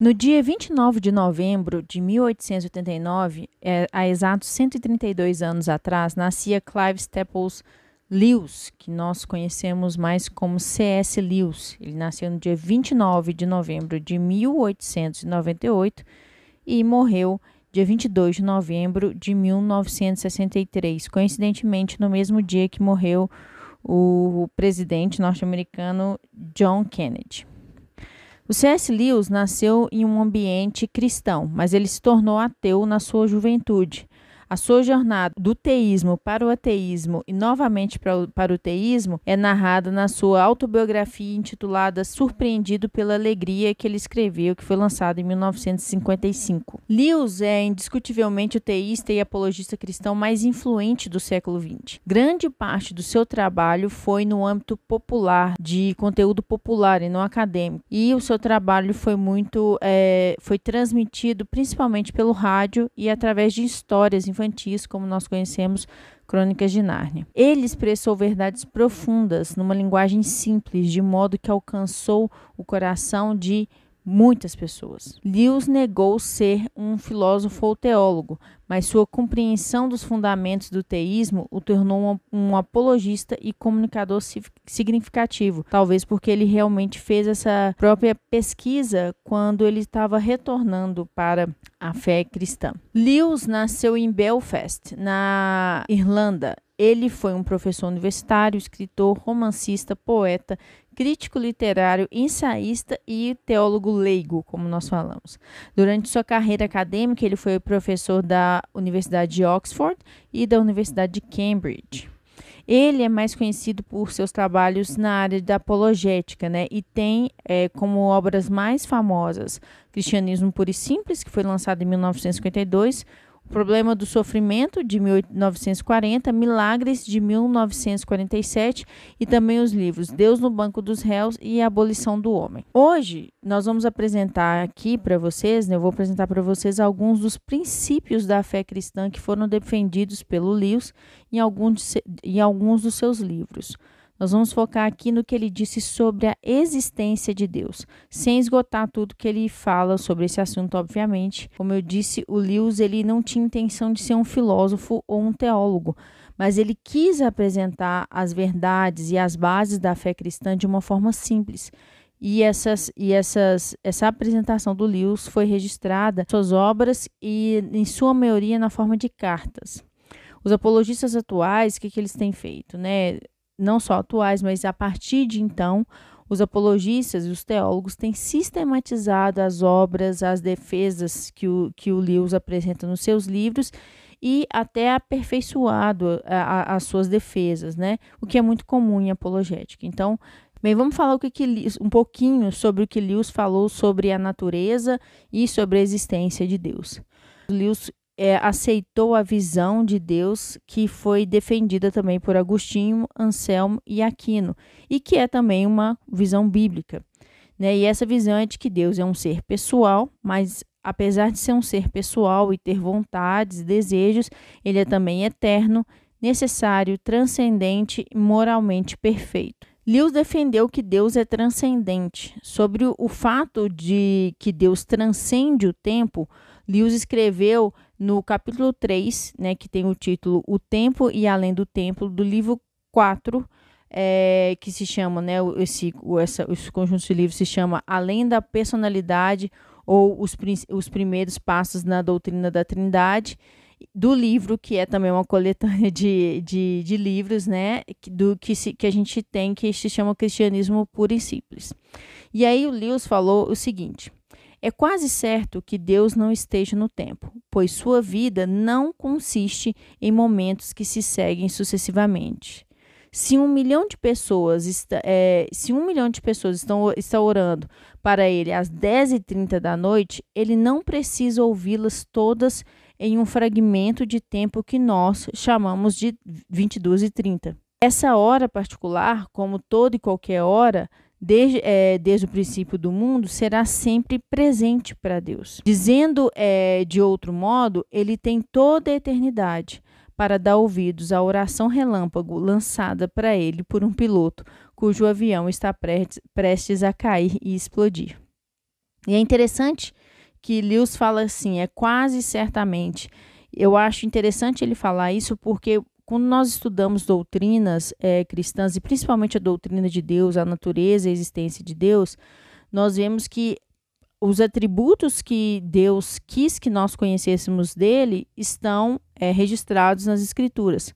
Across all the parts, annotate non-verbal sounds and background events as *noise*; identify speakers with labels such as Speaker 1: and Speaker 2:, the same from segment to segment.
Speaker 1: No dia 29 de novembro de 1889, é, há exatos 132 anos atrás, nascia Clive Staples Lewis, que nós conhecemos mais como C.S. Lewis. Ele nasceu no dia 29 de novembro de 1898 e morreu dia 22 de novembro de 1963, coincidentemente no mesmo dia que morreu o presidente norte-americano John Kennedy. O C.S. Lewis nasceu em um ambiente cristão, mas ele se tornou ateu na sua juventude. A sua jornada do teísmo para o ateísmo e novamente para o, para o teísmo é narrada na sua autobiografia intitulada Surpreendido pela Alegria, que ele escreveu, que foi lançada em 1955. Lewis é indiscutivelmente o teísta e apologista cristão mais influente do século XX. Grande parte do seu trabalho foi no âmbito popular, de conteúdo popular e não acadêmico. E o seu trabalho foi muito é, foi transmitido principalmente pelo rádio e através de histórias infantis, como nós conhecemos, Crônicas de Nárnia. Ele expressou verdades profundas numa linguagem simples, de modo que alcançou o coração de muitas pessoas. Lewis negou ser um filósofo ou teólogo, mas sua compreensão dos fundamentos do teísmo o tornou um, um, apologista e comunicador significativo, talvez porque ele realmente fez essa própria pesquisa quando ele estava retornando para a fé cristã. Lewis nasceu em Belfast, na Irlanda. Ele foi um professor universitário, escritor, romancista, poeta, crítico literário, ensaísta e teólogo leigo, como nós falamos. Durante sua carreira acadêmica, ele foi professor da Universidade de Oxford e da Universidade de Cambridge. Ele é mais conhecido por seus trabalhos na área da apologética, né? E tem é, como obras mais famosas Cristianismo Puro e Simples, que foi lançado em 1952, o Problema do Sofrimento, de 1940, Milagres, de 1947 e também os livros Deus no Banco dos Réus e A Abolição do Homem. Hoje, nós vamos apresentar aqui para vocês, né, eu vou apresentar para vocês alguns dos princípios da fé cristã que foram defendidos pelo Lewis em alguns, em alguns dos seus livros. Nós vamos focar aqui no que ele disse sobre a existência de Deus, sem esgotar tudo que ele fala sobre esse assunto, obviamente. Como eu disse, o Lewis ele não tinha intenção de ser um filósofo ou um teólogo, mas ele quis apresentar as verdades e as bases da fé cristã de uma forma simples. E, essas, e essas, essa apresentação do Lewis foi registrada suas obras e, em sua maioria, na forma de cartas. Os apologistas atuais, o que, que eles têm feito? Né? Não só atuais, mas a partir de então, os apologistas e os teólogos têm sistematizado as obras, as defesas que o, que o Lewis apresenta nos seus livros e até aperfeiçoado a, a, as suas defesas, né? O que é muito comum em apologética. Então, bem, vamos falar o que, que um pouquinho sobre o que Lewis falou sobre a natureza e sobre a existência de Deus. Lewis é, aceitou a visão de Deus que foi defendida também por Agostinho, Anselmo e Aquino, e que é também uma visão bíblica. Né? E essa visão é de que Deus é um ser pessoal, mas apesar de ser um ser pessoal e ter vontades e desejos, ele é também eterno, necessário, transcendente e moralmente perfeito. Lewis defendeu que Deus é transcendente. Sobre o fato de que Deus transcende o tempo, Lewis escreveu no capítulo 3, né, que tem o título O Tempo e Além do Tempo, do livro 4, é, que se chama, né, esse, essa, esse conjunto de livros se chama Além da Personalidade ou os, os Primeiros Passos na Doutrina da Trindade, do livro, que é também uma coletânea *laughs* de, de, de livros, né, do que, se, que a gente tem, que se chama Cristianismo Puro e Simples. E aí o Lewis falou o seguinte, é quase certo que Deus não esteja no tempo, pois sua vida não consiste em momentos que se seguem sucessivamente. Se um milhão de pessoas está, é, se um milhão de pessoas estão, orando para ele às 10h30 da noite, ele não precisa ouvi-las todas em um fragmento de tempo que nós chamamos de 22 e 30. Essa hora particular, como toda e qualquer hora, desde, é, desde o princípio do mundo, será sempre presente para Deus. Dizendo é, de outro modo, ele tem toda a eternidade para dar ouvidos à oração relâmpago lançada para ele por um piloto cujo avião está prestes, a cair e explodir. E é interessante que Lewis fala assim, é quase certamente. Eu acho interessante ele falar isso porque quando nós estudamos doutrinas é, cristãs, e principalmente a doutrina de Deus, a natureza e a existência de Deus, nós vemos que os atributos que Deus quis que nós conhecêssemos dele estão é, registrados nas Escrituras.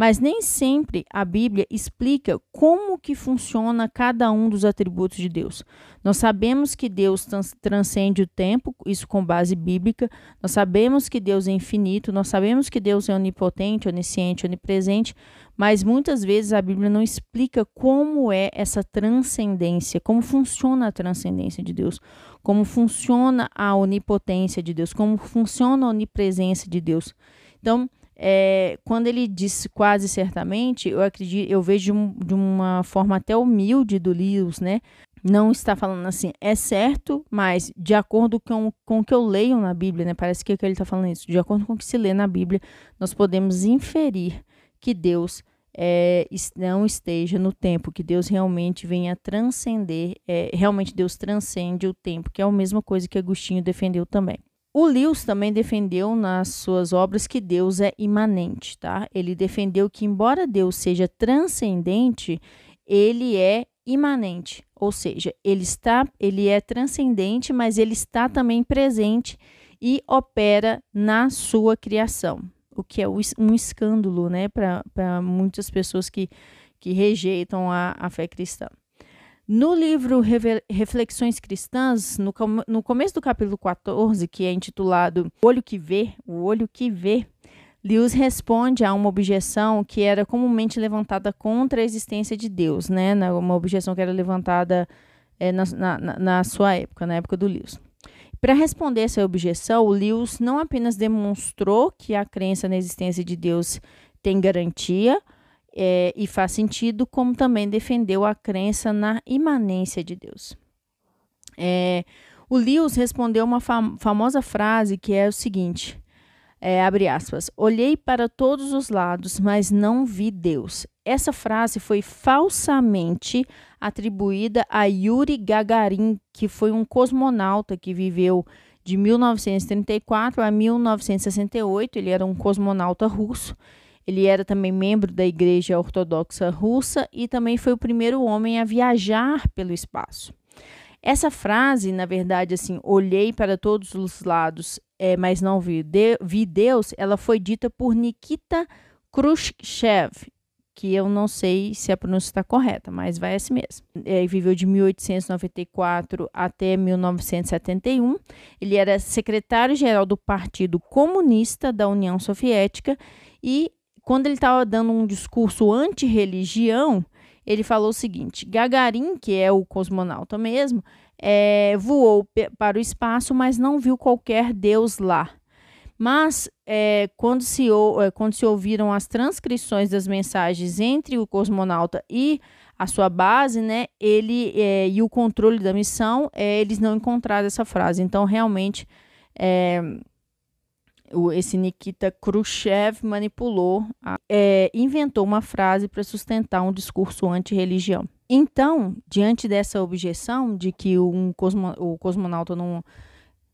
Speaker 1: Mas nem sempre a Bíblia explica como que funciona cada um dos atributos de Deus. Nós sabemos que Deus transcende o tempo, isso com base bíblica. Nós sabemos que Deus é infinito, nós sabemos que Deus é onipotente, onisciente, onipresente, mas muitas vezes a Bíblia não explica como é essa transcendência, como funciona a transcendência de Deus, como funciona a onipotência de Deus, como funciona a onipresença de Deus. Então, é, quando ele diz quase certamente, eu acredito, eu vejo de, um, de uma forma até humilde do Lewis, né? Não está falando assim, é certo, mas de acordo com, com o que eu leio na Bíblia, né? Parece que, é que ele está falando isso. De acordo com o que se lê na Bíblia, nós podemos inferir que Deus é, não esteja no tempo, que Deus realmente venha transcender, é, realmente Deus transcende o tempo, que é a mesma coisa que Agostinho defendeu também. O Lewis também defendeu nas suas obras que Deus é imanente, tá? Ele defendeu que embora Deus seja transcendente, ele é imanente, ou seja, ele está, ele é transcendente, mas ele está também presente e opera na sua criação, o que é um escândalo, né, para muitas pessoas que, que rejeitam a, a fé cristã. No livro Reflexões Cristãs, no, no começo do capítulo 14, que é intitulado O Olho que Vê, o Olho que Vê, Lewis responde a uma objeção que era comumente levantada contra a existência de Deus, né? Uma objeção que era levantada é, na, na, na, sua época, na época do Lewis. Para responder essa objeção, o Lewis não apenas demonstrou que a crença na existência de Deus tem garantia, é, e faz sentido, como também defendeu a crença na imanência de Deus. É, o Lewis respondeu uma fam famosa frase que é o seguinte: é, abre aspas, olhei para todos os lados, mas não vi Deus. Essa frase foi falsamente atribuída a Yuri Gagarin, que foi um cosmonauta que viveu de 1934 a 1968. Ele era um cosmonauta russo ele era também membro da Igreja Ortodoxa Russa e também foi o primeiro homem a viajar pelo espaço. Essa frase, na verdade, assim, olhei para todos os lados, é, mas não vi, de, vi Deus, ela foi dita por Nikita Khrushchev, que eu não sei se a pronúncia está correta, mas vai assim mesmo. Ele viveu de 1894 até 1971. Ele era secretário-geral do Partido Comunista da União Soviética e quando ele estava dando um discurso anti-religião, ele falou o seguinte: Gagarin, que é o cosmonauta mesmo, é, voou para o espaço, mas não viu qualquer deus lá. Mas é, quando, se, é, quando se ouviram as transcrições das mensagens entre o cosmonauta e a sua base, né, ele é, e o controle da missão, é, eles não encontraram essa frase. Então, realmente, é, esse Nikita Khrushchev manipulou, é, inventou uma frase para sustentar um discurso anti-religião. Então, diante dessa objeção de que um cosmo, o cosmonauta não,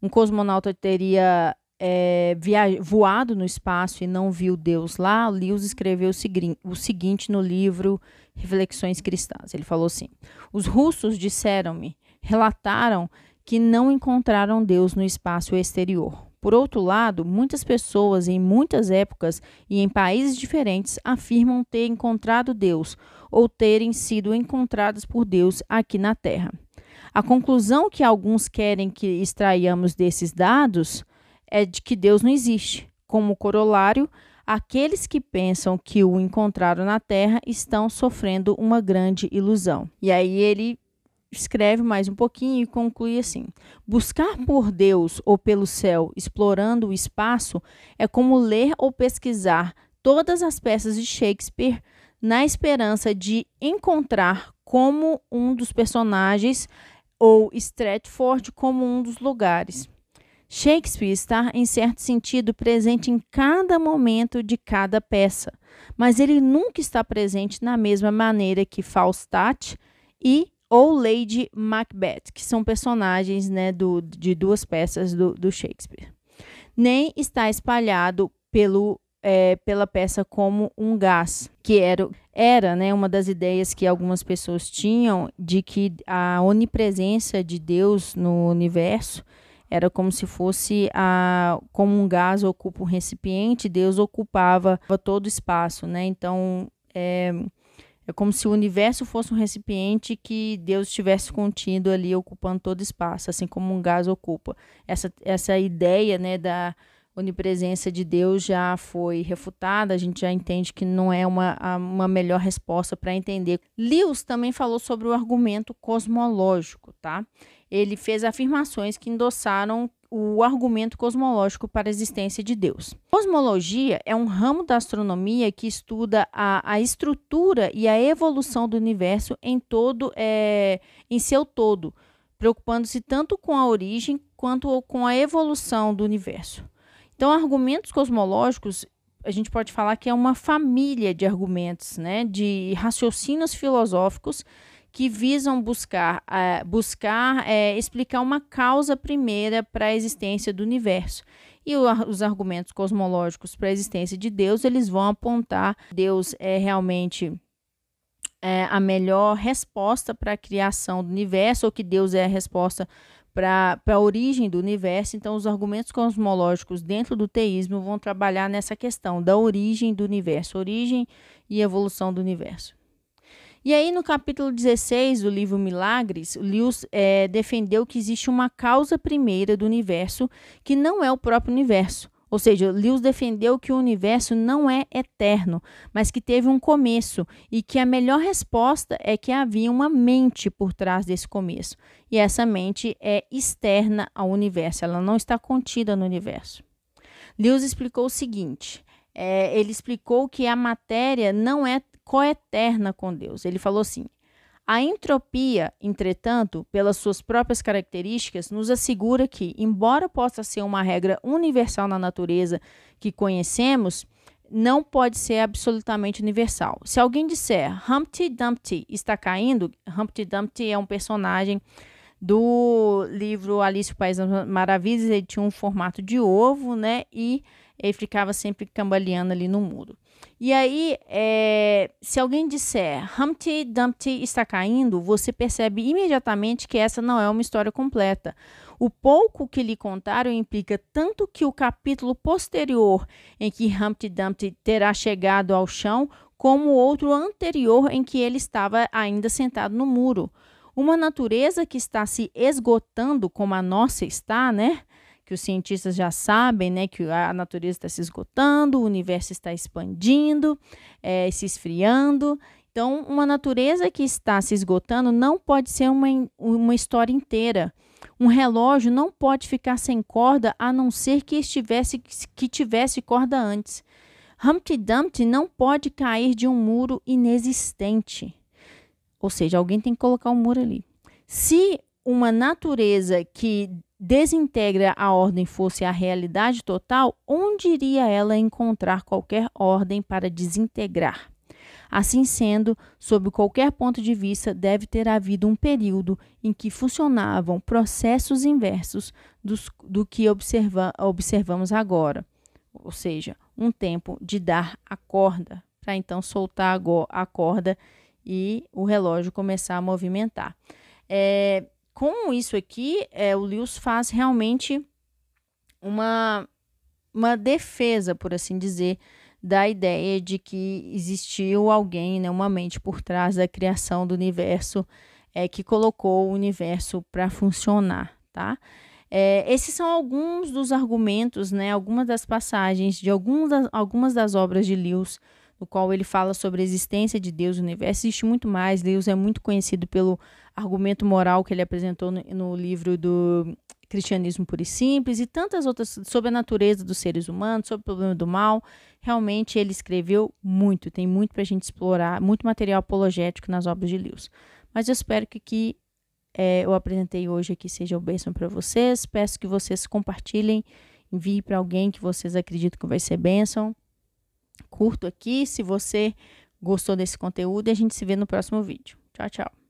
Speaker 1: um cosmonauta teria é, via, voado no espaço e não viu Deus lá, Lewis escreveu o, segui o seguinte no livro Reflexões Cristãs. Ele falou assim: Os russos disseram-me, relataram que não encontraram Deus no espaço exterior. Por outro lado, muitas pessoas em muitas épocas e em países diferentes afirmam ter encontrado Deus ou terem sido encontradas por Deus aqui na Terra. A conclusão que alguns querem que extraiamos desses dados é de que Deus não existe. Como corolário, aqueles que pensam que o encontraram na Terra estão sofrendo uma grande ilusão. E aí ele escreve mais um pouquinho e conclui assim: Buscar por Deus ou pelo céu, explorando o espaço, é como ler ou pesquisar todas as peças de Shakespeare na esperança de encontrar como um dos personagens ou Stratford como um dos lugares. Shakespeare está, em certo sentido, presente em cada momento de cada peça, mas ele nunca está presente na mesma maneira que Falstaff e ou Lady Macbeth, que são personagens né, do, de duas peças do, do Shakespeare. Nem está espalhado pelo é, pela peça como um gás, que era, era né, uma das ideias que algumas pessoas tinham de que a onipresença de Deus no universo era como se fosse a, como um gás ocupa um recipiente, Deus ocupava todo o espaço, né? Então é, é como se o universo fosse um recipiente que Deus estivesse contido ali, ocupando todo espaço, assim como um gás ocupa. Essa, essa ideia né, da onipresença de Deus já foi refutada, a gente já entende que não é uma, uma melhor resposta para entender. Lewis também falou sobre o argumento cosmológico, tá? Ele fez afirmações que endossaram o argumento cosmológico para a existência de Deus. Cosmologia é um ramo da astronomia que estuda a, a estrutura e a evolução do universo em todo, é, em seu todo, preocupando-se tanto com a origem quanto com a evolução do universo. Então, argumentos cosmológicos, a gente pode falar que é uma família de argumentos, né, de raciocínios filosóficos que visam buscar, uh, buscar uh, explicar uma causa primeira para a existência do universo. E o, os argumentos cosmológicos para a existência de Deus, eles vão apontar Deus é realmente é, a melhor resposta para a criação do universo, ou que Deus é a resposta para a origem do universo. Então, os argumentos cosmológicos dentro do teísmo vão trabalhar nessa questão da origem do universo, origem e evolução do universo. E aí, no capítulo 16 do livro Milagres, Lewis é, defendeu que existe uma causa primeira do universo que não é o próprio universo. Ou seja, Lewis defendeu que o universo não é eterno, mas que teve um começo e que a melhor resposta é que havia uma mente por trás desse começo. E essa mente é externa ao universo, ela não está contida no universo. Lewis explicou o seguinte: é, ele explicou que a matéria não é coeterna com Deus. Ele falou assim: a entropia, entretanto, pelas suas próprias características, nos assegura que, embora possa ser uma regra universal na natureza que conhecemos, não pode ser absolutamente universal. Se alguém disser Humpty Dumpty está caindo, Humpty Dumpty é um personagem do livro Alice o País das Maravilhas, ele tinha um formato de ovo, né? E ele ficava sempre cambaleando ali no muro. E aí, é, se alguém disser Humpty Dumpty está caindo, você percebe imediatamente que essa não é uma história completa. O pouco que lhe contaram implica tanto que o capítulo posterior em que Humpty Dumpty terá chegado ao chão, como o outro anterior em que ele estava ainda sentado no muro. Uma natureza que está se esgotando, como a nossa está, né? Que os cientistas já sabem, né, que a natureza está se esgotando, o universo está expandindo, é, se esfriando. Então, uma natureza que está se esgotando não pode ser uma, uma história inteira. Um relógio não pode ficar sem corda a não ser que estivesse que tivesse corda antes. Humpty Dumpty não pode cair de um muro inexistente. Ou seja, alguém tem que colocar um muro ali. Se uma natureza que desintegra a ordem fosse a realidade total, onde iria ela encontrar qualquer ordem para desintegrar? Assim sendo, sob qualquer ponto de vista, deve ter havido um período em que funcionavam processos inversos dos, do que observa, observamos agora, ou seja, um tempo de dar a corda, para então soltar a corda e o relógio começar a movimentar. É, com isso aqui, é, o Lewis faz realmente uma, uma defesa, por assim dizer, da ideia de que existiu alguém, né, uma mente por trás da criação do universo, é, que colocou o universo para funcionar, tá? É, esses são alguns dos argumentos, né, algumas das passagens de algumas das, algumas das obras de Lewis no qual ele fala sobre a existência de Deus no universo. Existe muito mais. Deus é muito conhecido pelo argumento moral que ele apresentou no, no livro do Cristianismo Puro e Simples e tantas outras sobre a natureza dos seres humanos, sobre o problema do mal. Realmente ele escreveu muito, tem muito para a gente explorar, muito material apologético nas obras de Lewis. Mas eu espero que que é, eu apresentei hoje aqui seja o bênção para vocês. Peço que vocês compartilhem, enviem para alguém que vocês acreditam que vai ser bênção curto aqui. Se você gostou desse conteúdo, a gente se vê no próximo vídeo. Tchau, tchau.